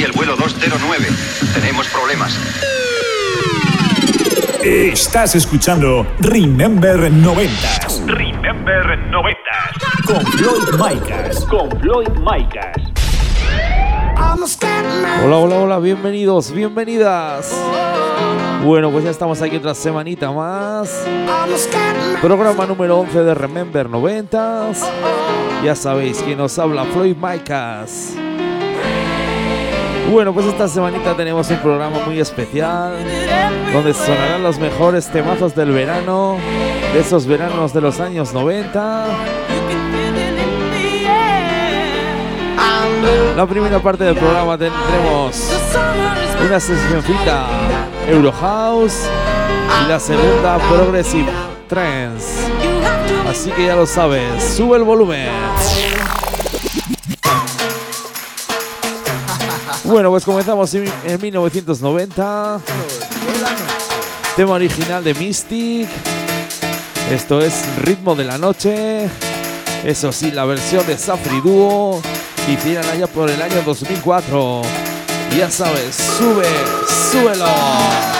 Aquí el vuelo 209. Tenemos problemas. Estás escuchando Remember 90 Remember 90. con Floyd Micas. Con Floyd Micas. Hola, hola, hola, bienvenidos, bienvenidas. Bueno, pues ya estamos aquí otra semanita más. Programa número 11 de Remember 90. Ya sabéis que nos habla Floyd Micas. Bueno, pues esta semanita tenemos un programa muy especial donde sonarán los mejores temazos del verano, de esos veranos de los años 90. La primera parte del programa tendremos una sesioncita Eurohouse y la segunda Progressive Trance. Así que ya lo sabes, sube el volumen. Bueno, pues comenzamos en en 1990. Tema original de Mystic. Esto es Ritmo de la Noche. Eso sí, la versión de Safri Duo. Hicieron allá por el año 2004. Ya sabes, sube, súbelo.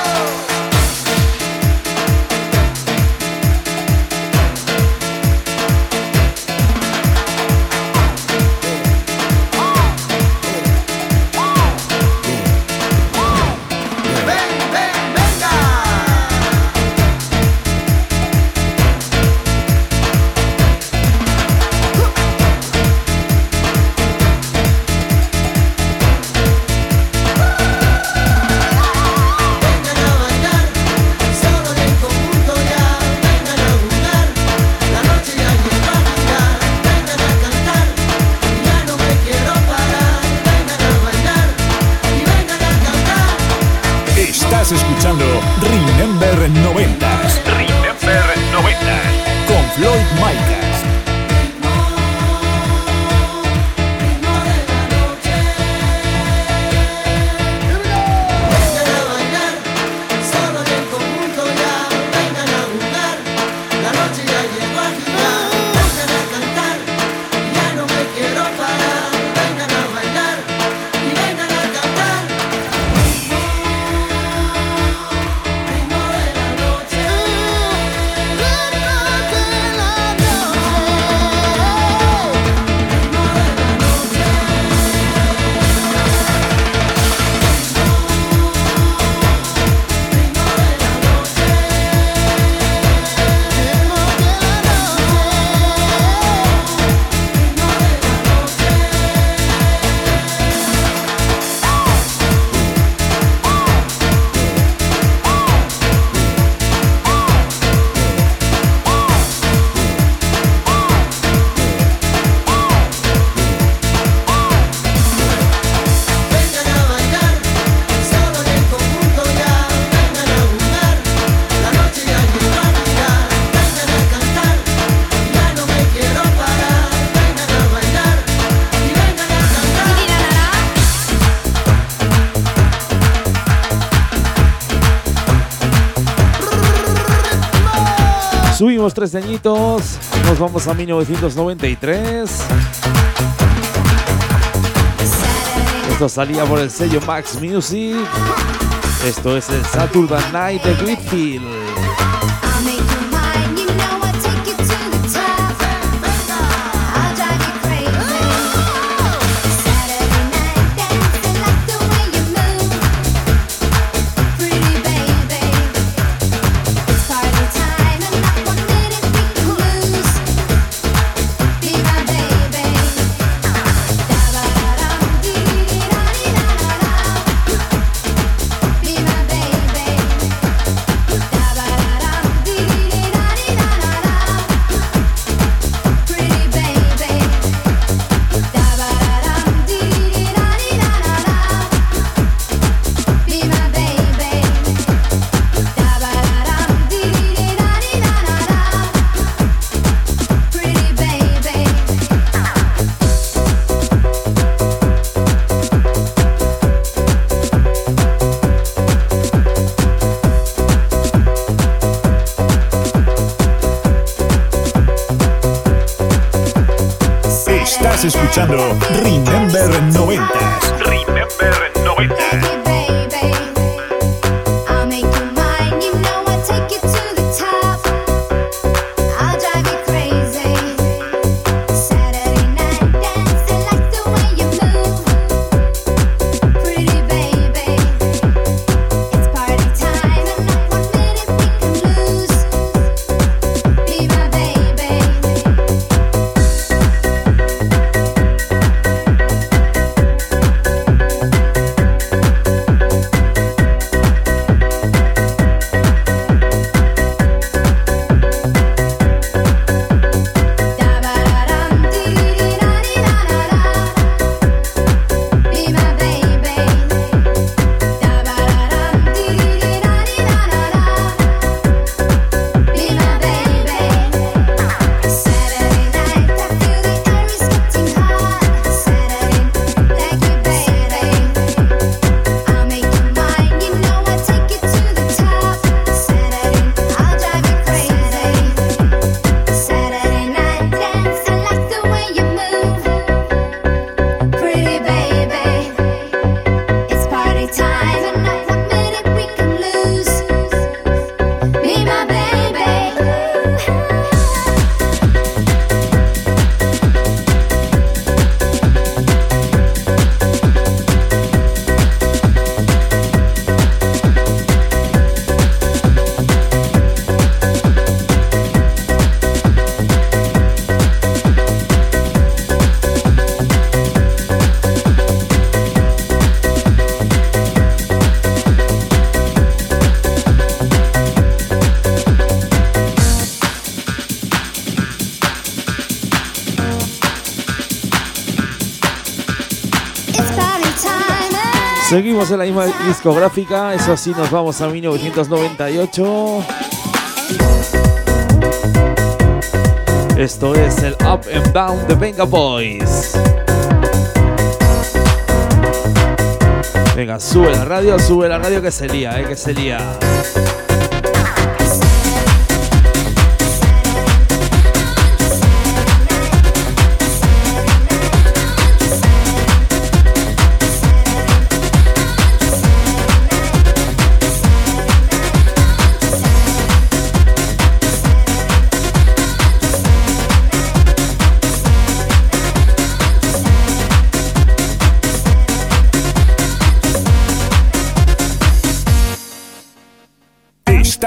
Subimos tres añitos, nos vamos a 1993. Esto salía por el sello Max Music. Esto es el Saturday Night de Whitfield. Seguimos en la misma discográfica, eso sí, nos vamos a 1998. Esto es el Up and Down de Venga Boys. Venga, sube la radio, sube la radio que se lía, eh, que se lía.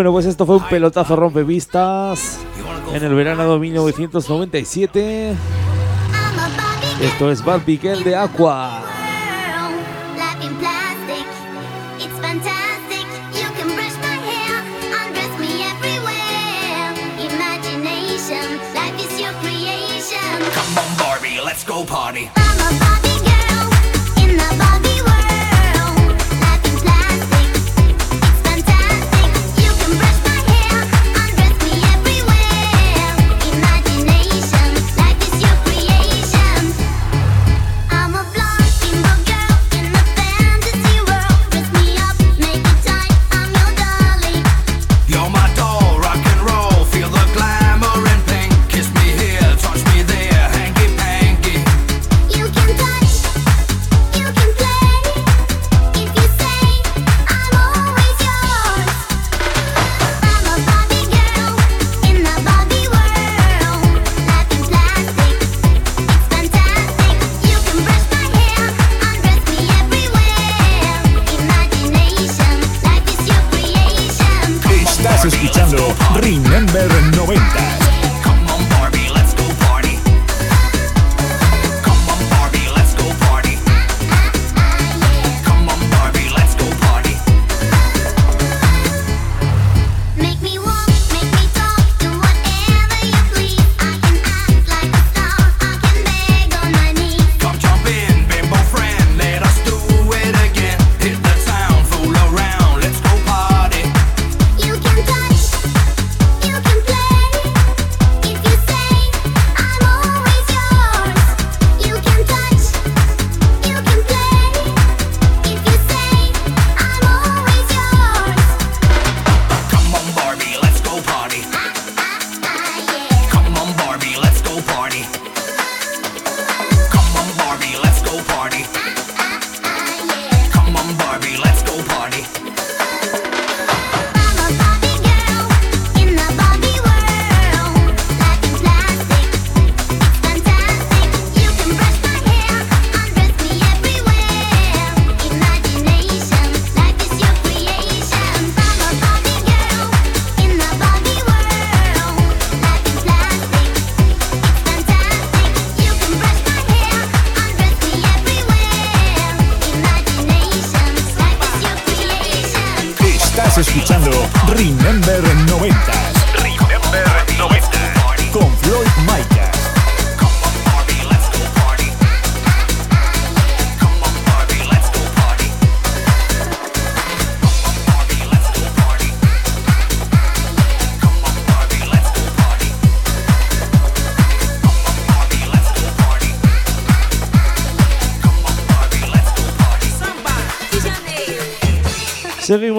Bueno, pues esto fue un pelotazo rompevistas en el verano de 1997. Esto es Bad Miguel de Aqua. Come on, Barbie, let's go party.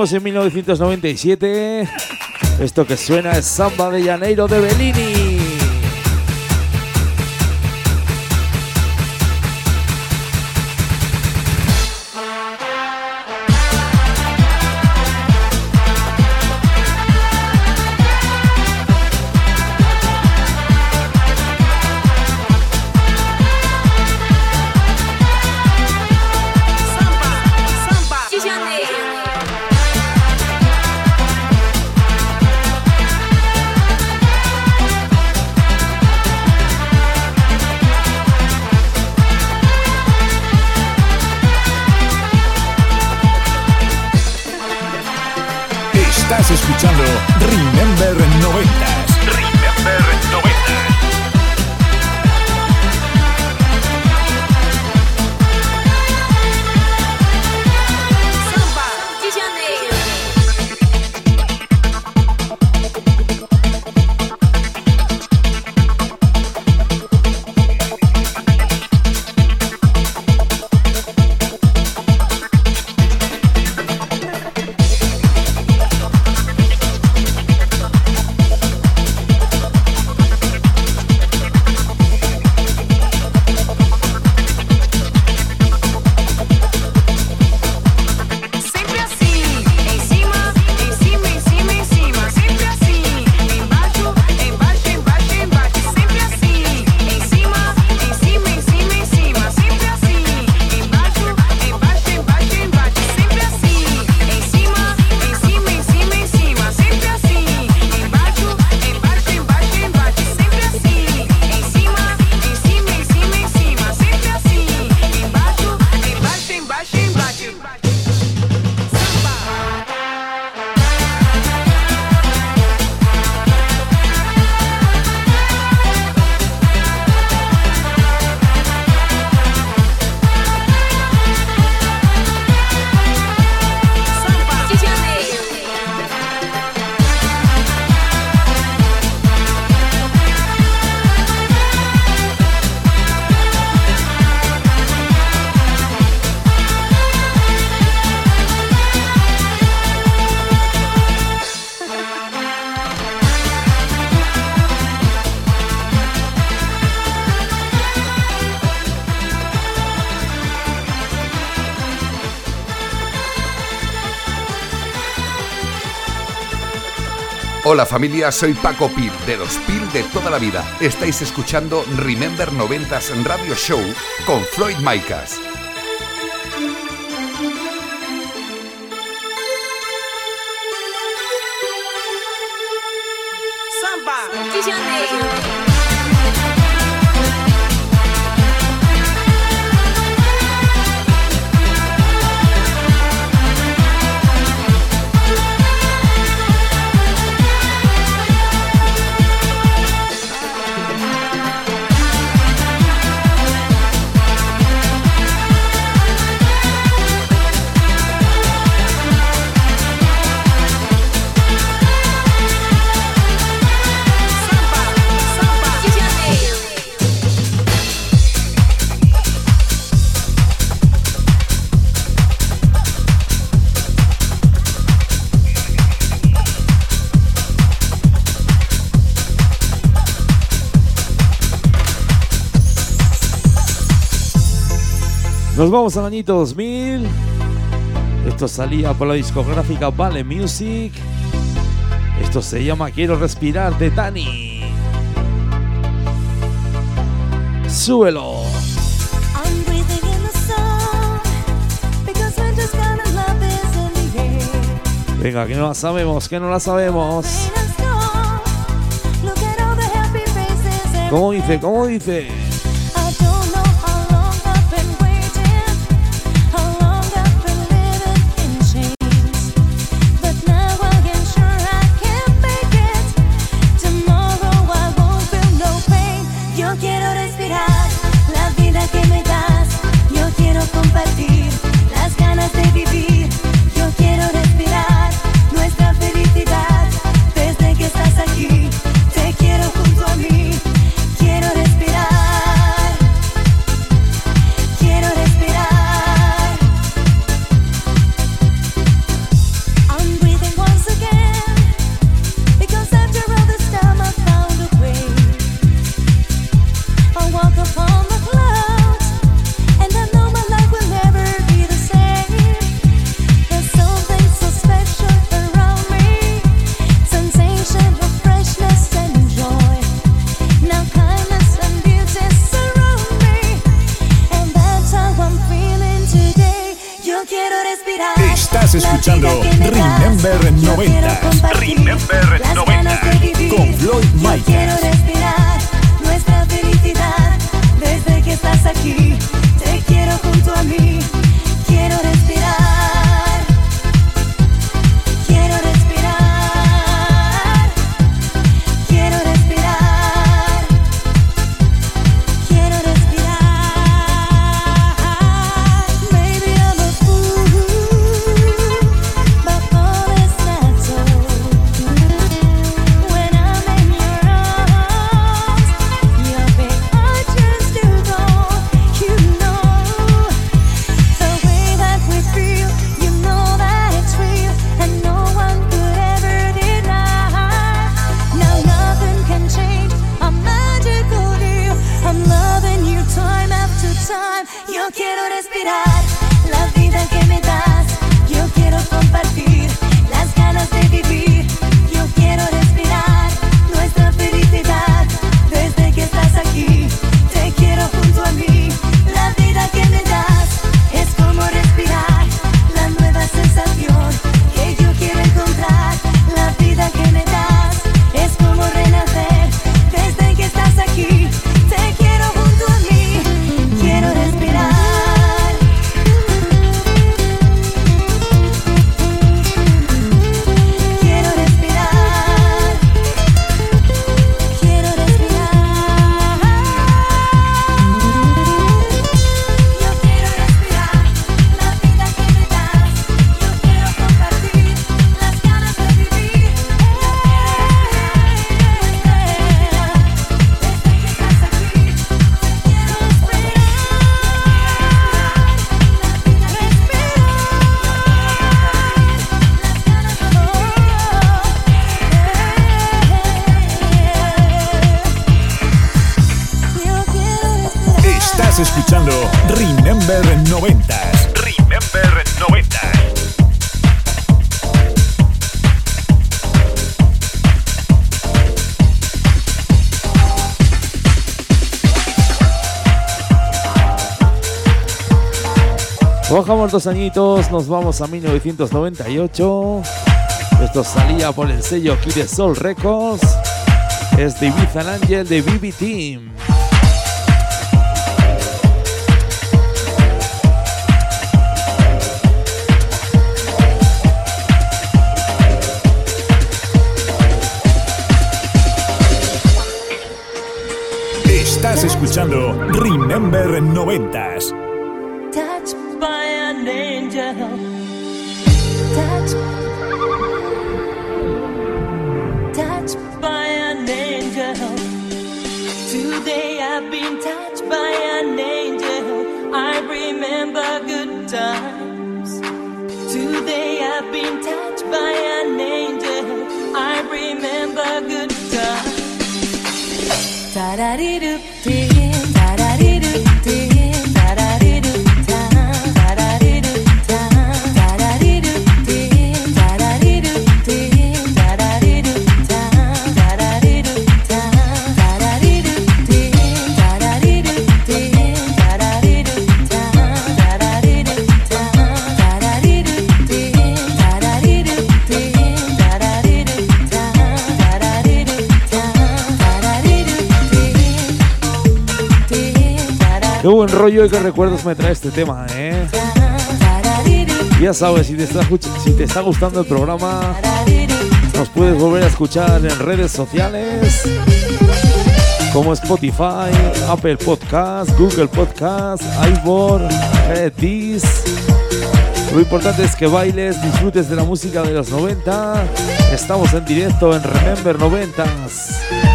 En 1997. Esto que suena es Samba de Janeiro de Bellini. Hola familia, soy Paco Pil, de los Pil de toda la vida. Estáis escuchando Remember 90s Radio Show con Floyd Micas. Vamos al añito 2000. Esto salía por la discográfica Vale Music. Esto se llama Quiero respirar de Tani. Súbelo. Venga, que no la sabemos, que no la sabemos. ¿Cómo dice? ¿Cómo dice? Dos añitos, nos vamos a 1998. Esto salía por el sello Kid Soul Records. Es de Ibiza Angel de BB Team. Estás escuchando Remember 90s. touched by an angel. Touched, touched by an angel. Today I've been touched by an angel. I remember good times. Today I've been touched by an angel. I remember good times. Da-da-dee-doo-dee, buen rollo y qué recuerdos me trae este tema, ¿eh? Ya sabes, si te está, gustando el programa, nos puedes volver a escuchar en redes sociales como Spotify, Apple Podcast, Google Podcast, iVoox, Headis. Lo importante es que bailes, disfrutes de la música de los 90. Estamos en directo en Remember 90s.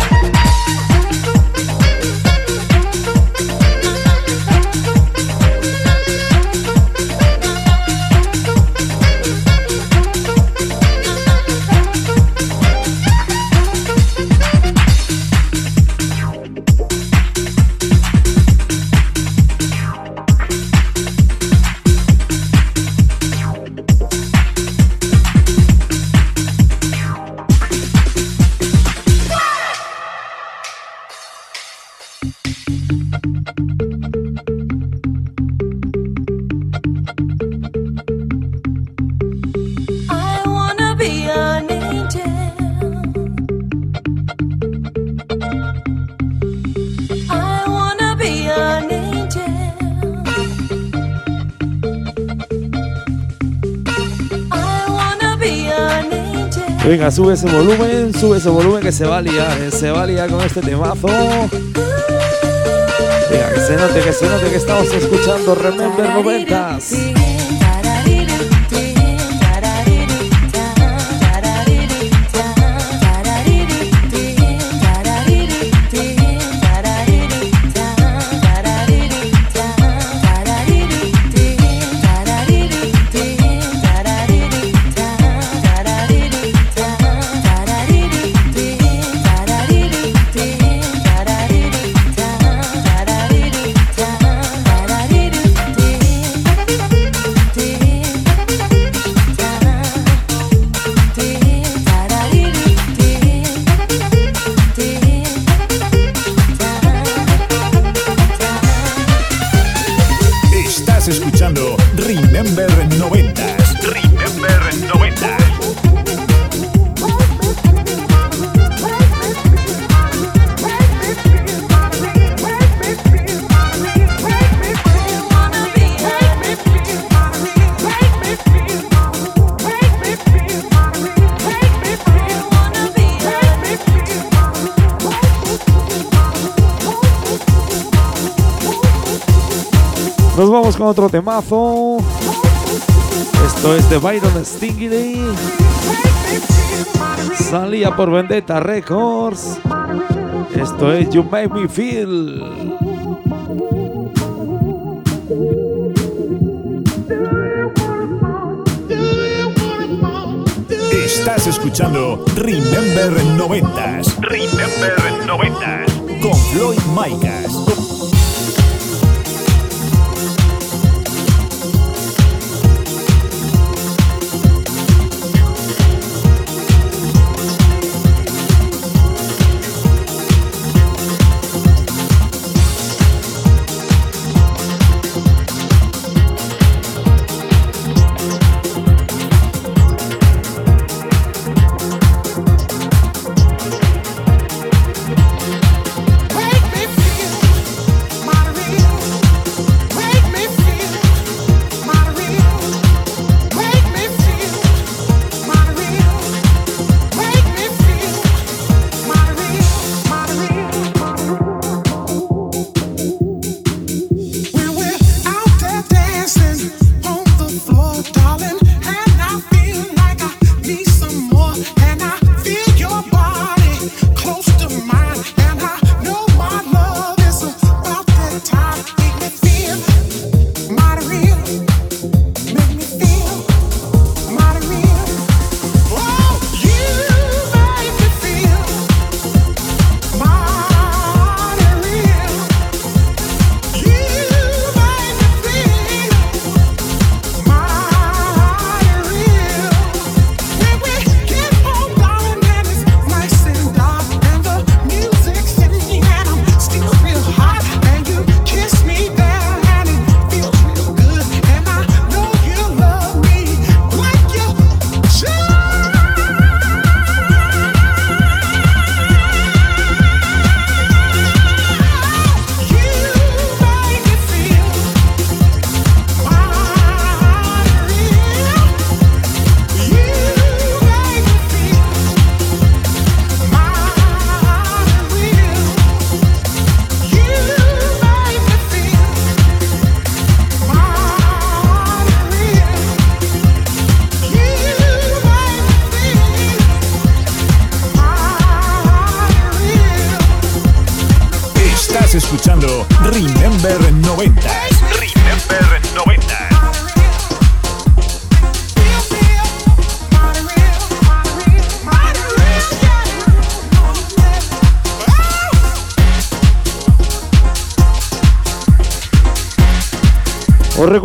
Venga, sube ese volumen, sube ese volumen que se va a liar, eh, se va a liar con este temazo. Venga, que se note, que se note que estamos escuchando Remember 90s. Nos vamos con otro temazo. Esto es de Byron Stingley. Salía por Vendetta Records. Esto es You Make Me Feel. Estás escuchando Remember 90s Remember 90s. con Floyd Micas.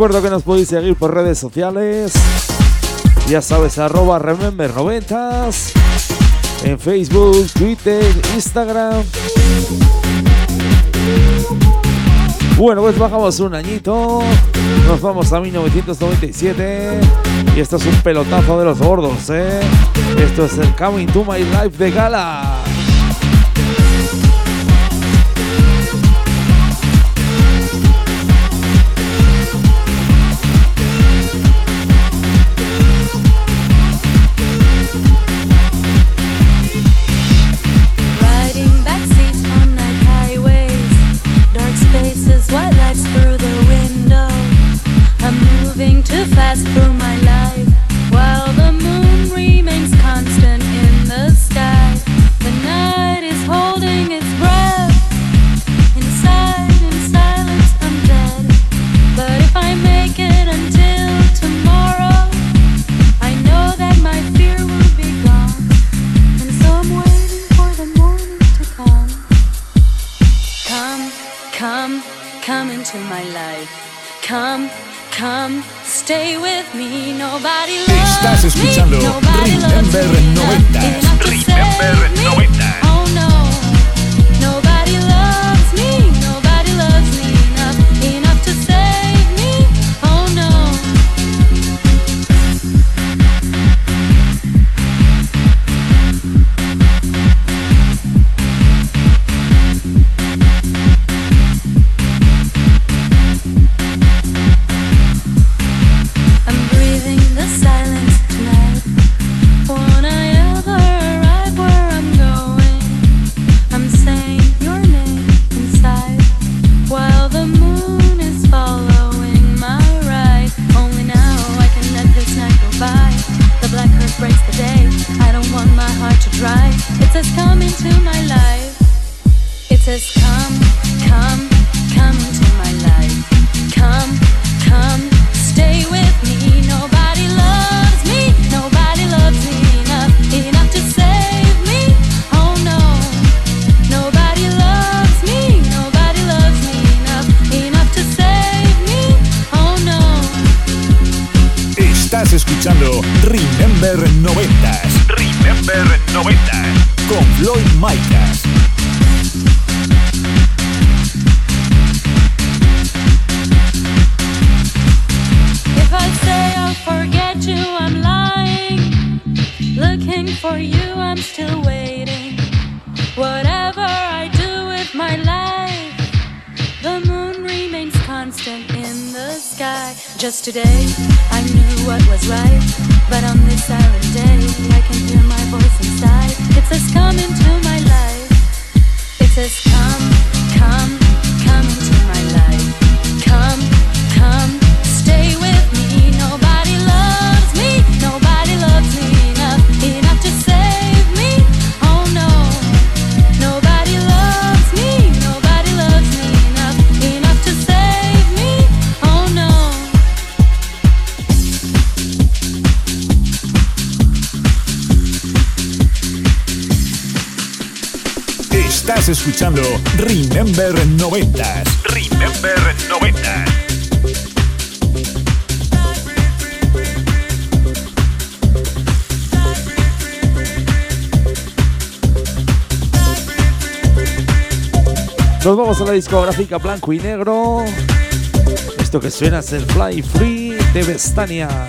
recuerdo que nos podéis seguir por redes sociales. Ya sabes, arroba remember noventas. En Facebook, Twitter, Instagram. Bueno, pues bajamos un añito. Nos vamos a 1997. Y esto es un pelotazo de los gordos, ¿eh? Esto es el Coming to My Life de Gala. Floyd Micah. If I say I'll forget you, I'm lying. Looking for you, I'm still Just today, I knew what was right. But on this silent day, I can hear my voice inside. It says, Come into my life. It says, Come, come. escuchando Remember 90. Remember 90 Nos vamos a la discográfica blanco y negro. Esto que suena es el Fly Free de Vestania.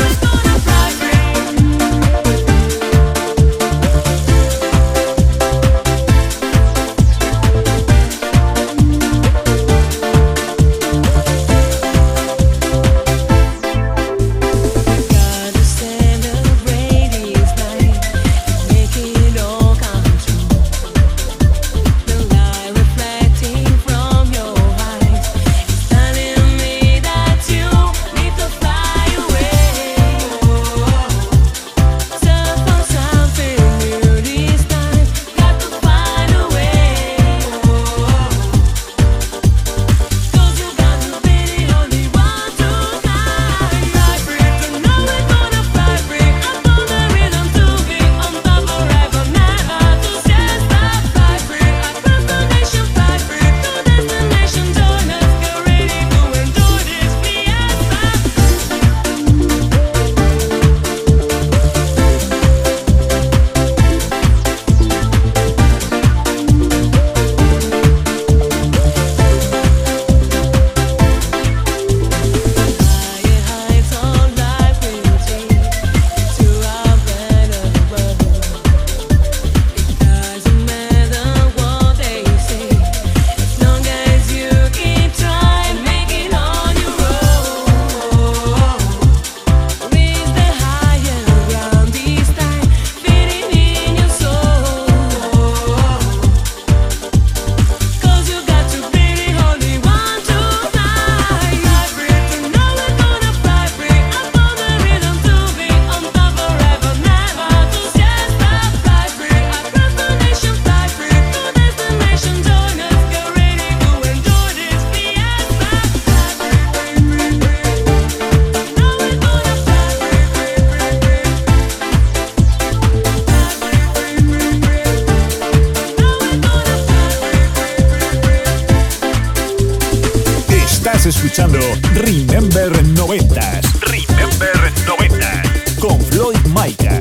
escuchando Remember 90s. Remember 90 Con Floyd Micah.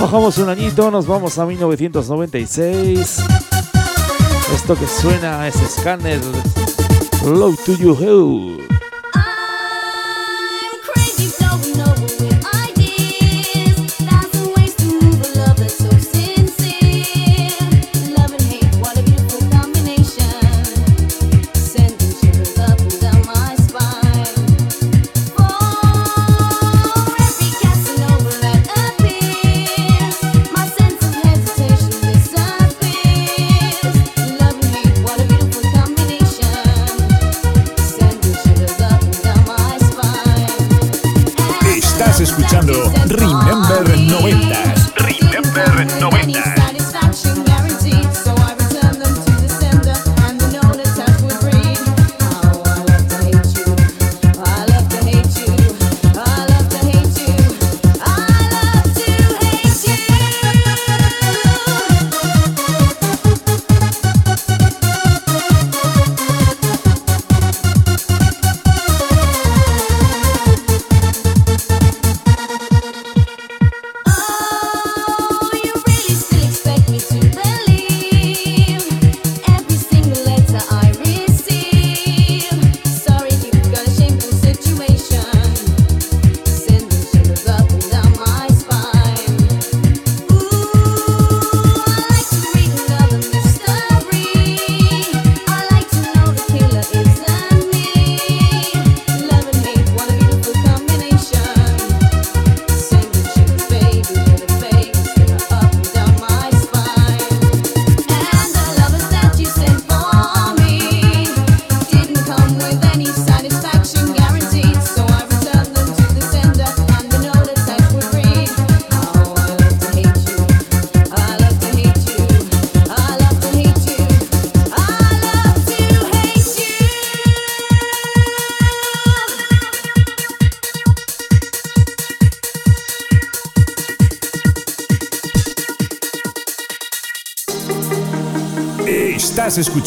Bajamos un añito, nos vamos a 1996. Esto que suena es Scanner Low to You Hell.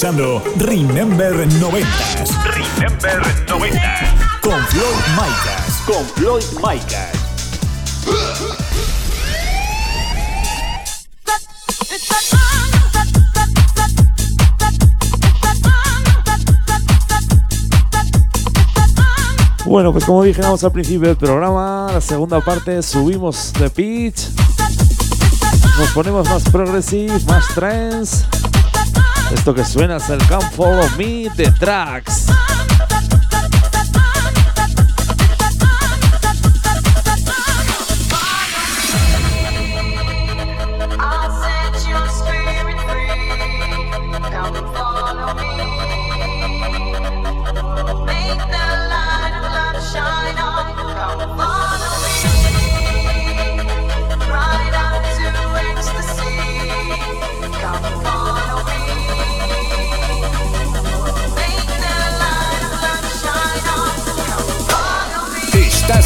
Escuchando Remember 90s Remember 90. con Floyd Micas. Con Floyd Micas. Bueno, pues como dijimos al principio del programa, la segunda parte subimos de pitch. Nos ponemos más progressive, más trance. Esto que suena es el Come Follow Me de Tracks.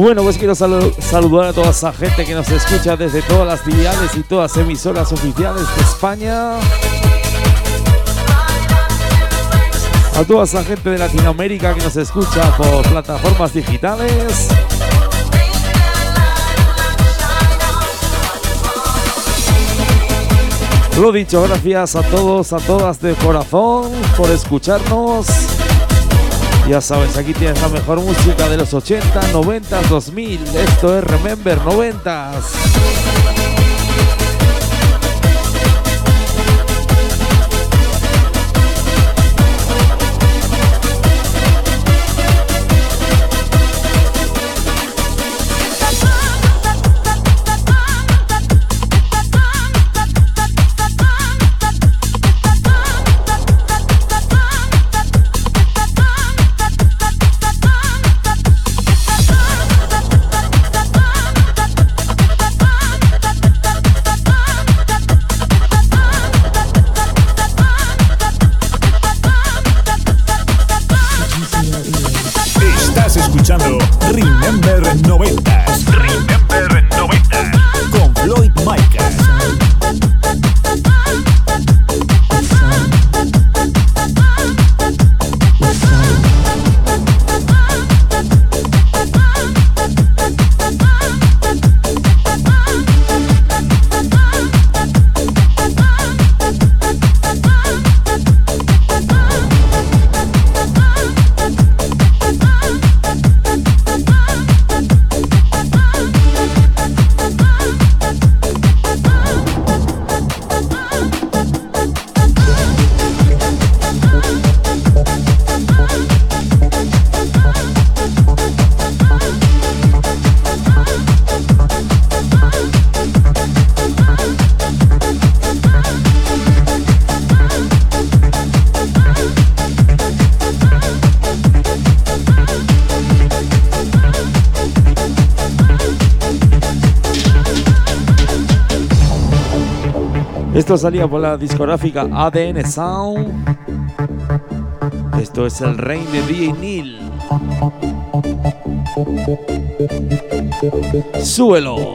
Bueno, pues quiero salu- saludar a toda esa gente que nos escucha desde todas las diales y todas las emisoras oficiales de España. A toda esa gente de Latinoamérica que nos escucha por plataformas digitales. Lo dicho, gracias a todos, a todas de corazón por escucharnos. Ya sabes, aquí tienes la mejor música de los 80, 90, 2000. Esto es Remember 90. Esto salía por la discográfica ADN Sound. Esto es el rey de DJ. Súbelo.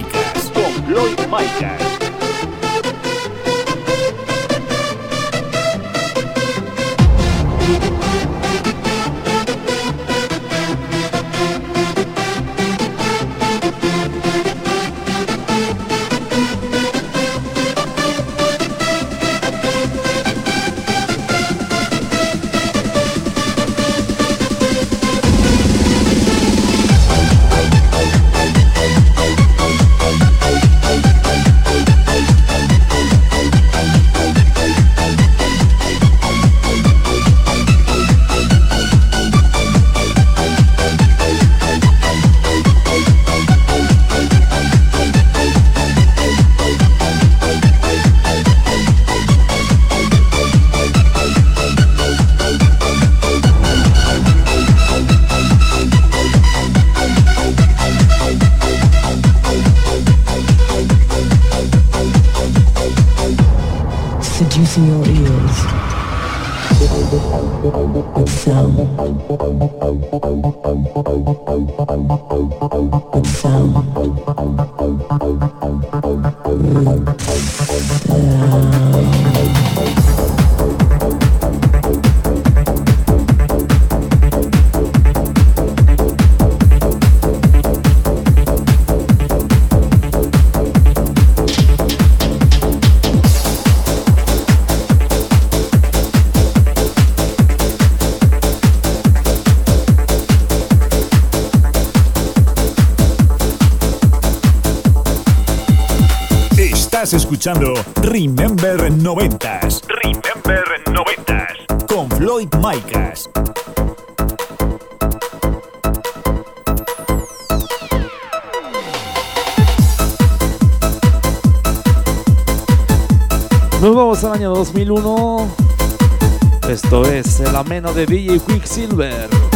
Floyd Down. Estás escuchando Remember 90s Remember 90s. con Floyd Micas. Nos vamos al año 2001. Esto es el ameno de DJ Quicksilver.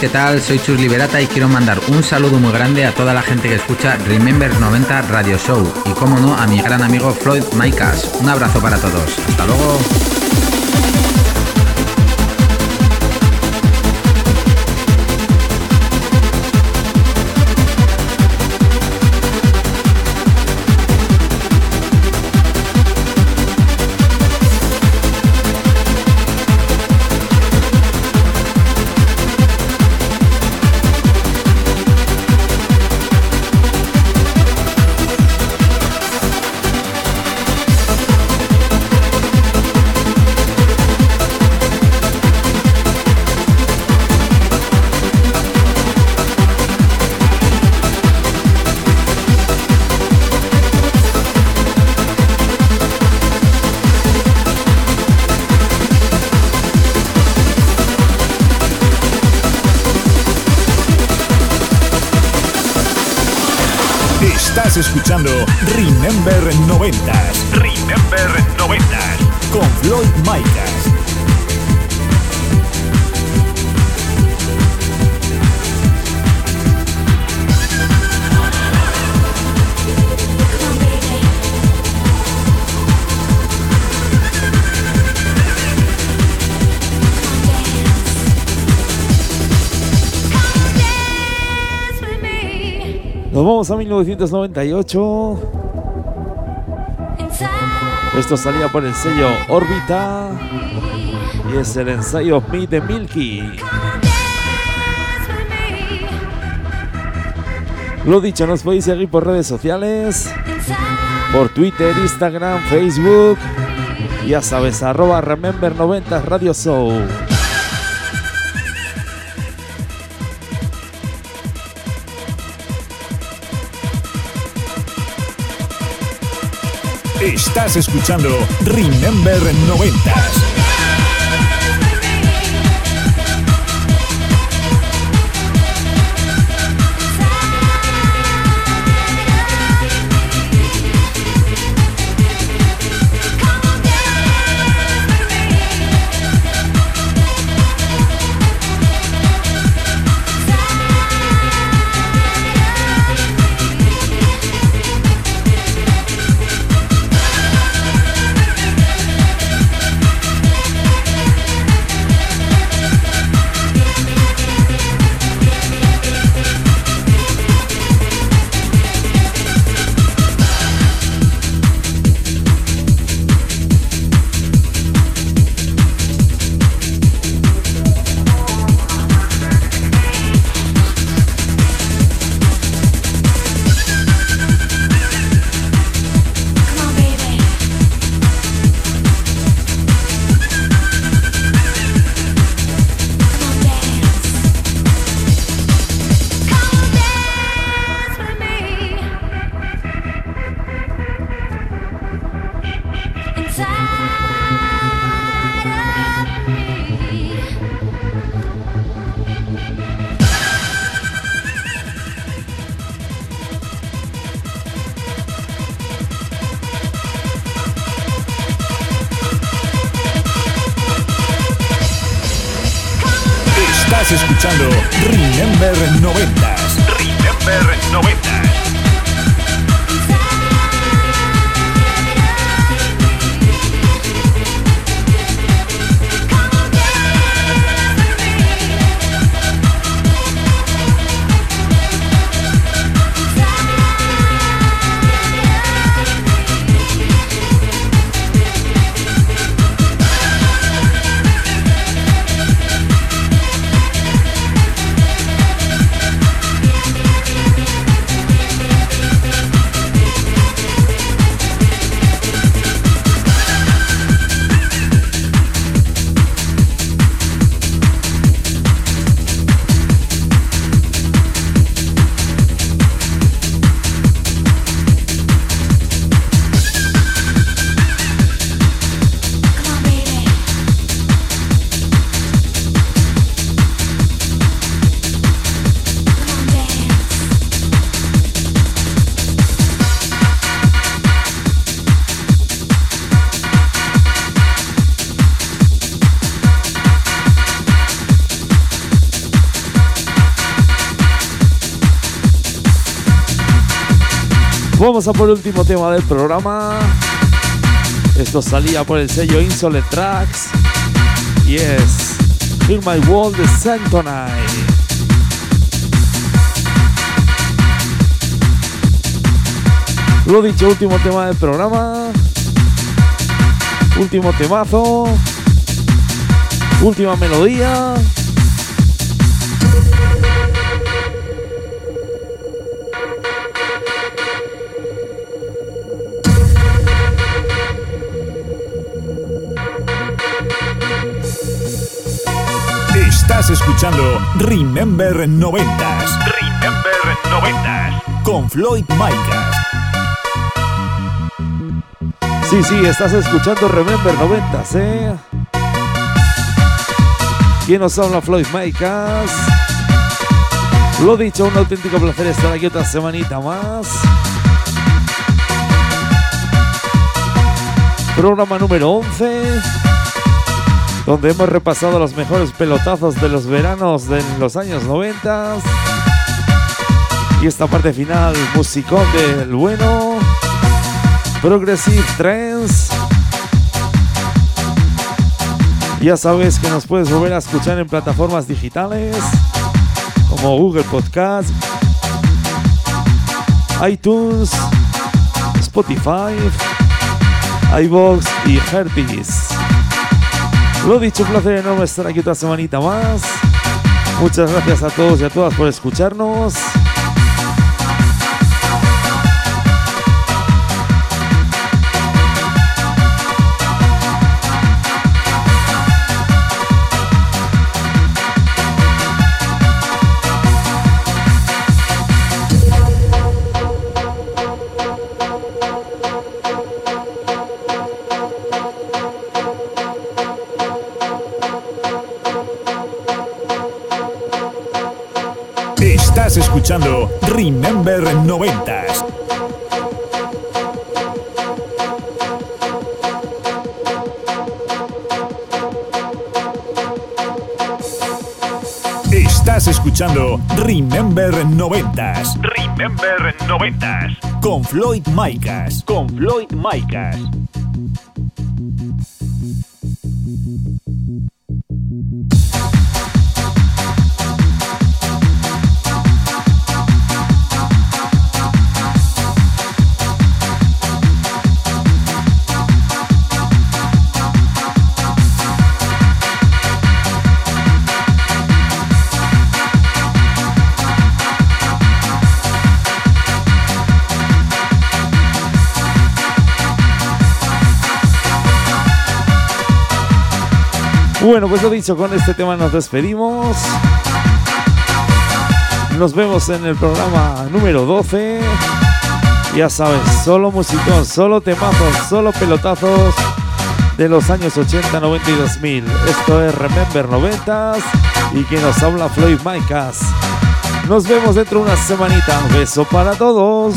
¿Qué tal? Soy Chus Liberata y quiero mandar un saludo muy grande a toda la gente que escucha Remember 90 Radio Show y como no a mi gran amigo Floyd Micas. Un abrazo para todos. Hasta luego. 1998. Esto salía por el sello Órbita. Y es el ensayo Me de Milky. Lo dicho, nos podéis seguir por redes sociales. Por Twitter, Instagram, Facebook. Ya sabes, arroba Remember 90 Radio Show. Estás escuchando Remember 90s. Vamos a por el último tema del programa. Esto salía por el sello Insolent Tracks. Y es Hear My World de Santonai. Lo dicho, último tema del programa. Último temazo. Última melodía. Escuchando Remember 90s. Remember 90s. Con Floyd Micas. Sí, sí, estás escuchando Remember 90, ¿eh? ¿Quién nos habla? Floyd Micas. Lo dicho, un auténtico placer estar aquí otra semanita más. Programa número 11, donde hemos repasado los mejores pelotazos de los veranos de los años 90. Y esta parte final, musicón del bueno. Progressive Trends. Ya sabes que nos puedes volver a escuchar en plataformas digitales como Google Podcast, iTunes, Spotify, iVoox y Herpes. Lo dicho, un placer enorme estar aquí otra semanita más. Muchas gracias a todos y a todas por escucharnos. Escuchando Remember 90s. Estás escuchando Remember 90s. Remember 90s. Con Floyd Micas. Con Floyd Micas. Bueno, pues lo dicho, con este tema nos despedimos. Nos vemos en el programa número 12. Ya sabes, solo musicón, solo temazos, solo pelotazos de los años 80, 90 y 2000. Esto es Remember 90 y que nos habla Floyd Micas. Nos vemos dentro de una semanita. Un beso para todos.